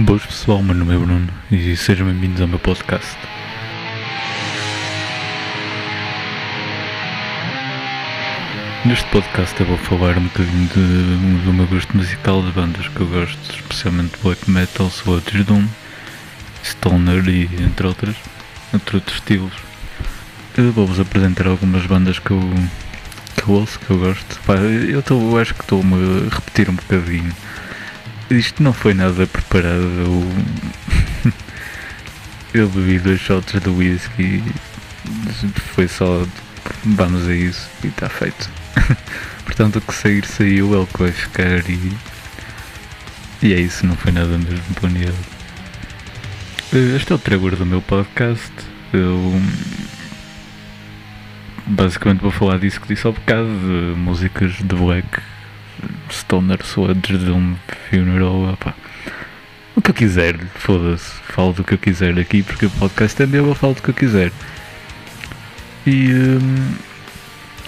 Boas pessoal, meu nome é Bruno e sejam bem-vindos ao meu podcast. Neste podcast eu vou falar um bocadinho de, do meu gosto musical, de bandas que eu gosto, especialmente black metal, sludge doom, stoner e entre outras, entre outros estilos. Vou-vos apresentar algumas bandas que eu, que eu ouço, que eu gosto. Eu, tô, eu acho que estou-me a repetir um bocadinho. Isto não foi nada preparado. Eu, eu bebi dois shots de whisky. Foi só vamos a isso e está feito. Portanto, o que sair saiu, é o que vai ficar e. E é isso, não foi nada mesmo planeado. Este é o trailer do meu podcast. Eu. Basicamente vou falar disso que disse ao bocado, de músicas de black, stoner, sludge, doom, funeral, opá. O que eu quiser, foda-se, falo do que eu quiser aqui porque o podcast é meu, eu falo do que eu quiser. E hum,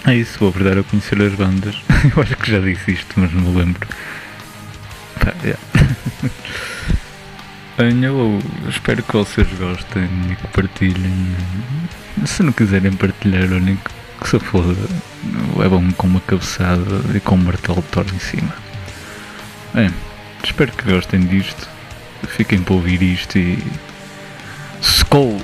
é isso, vou abordar a conhecer as bandas. eu acho que já disse isto, mas não me lembro. Pá, yeah. Bem, eu espero que vocês gostem e que partilhem. Se não quiserem partilhar, olhem que, que se foda, levam-me com uma cabeçada e com um martelo de Thor em cima. Bem, espero que gostem disto. Fiquem para ouvir isto e. Skull!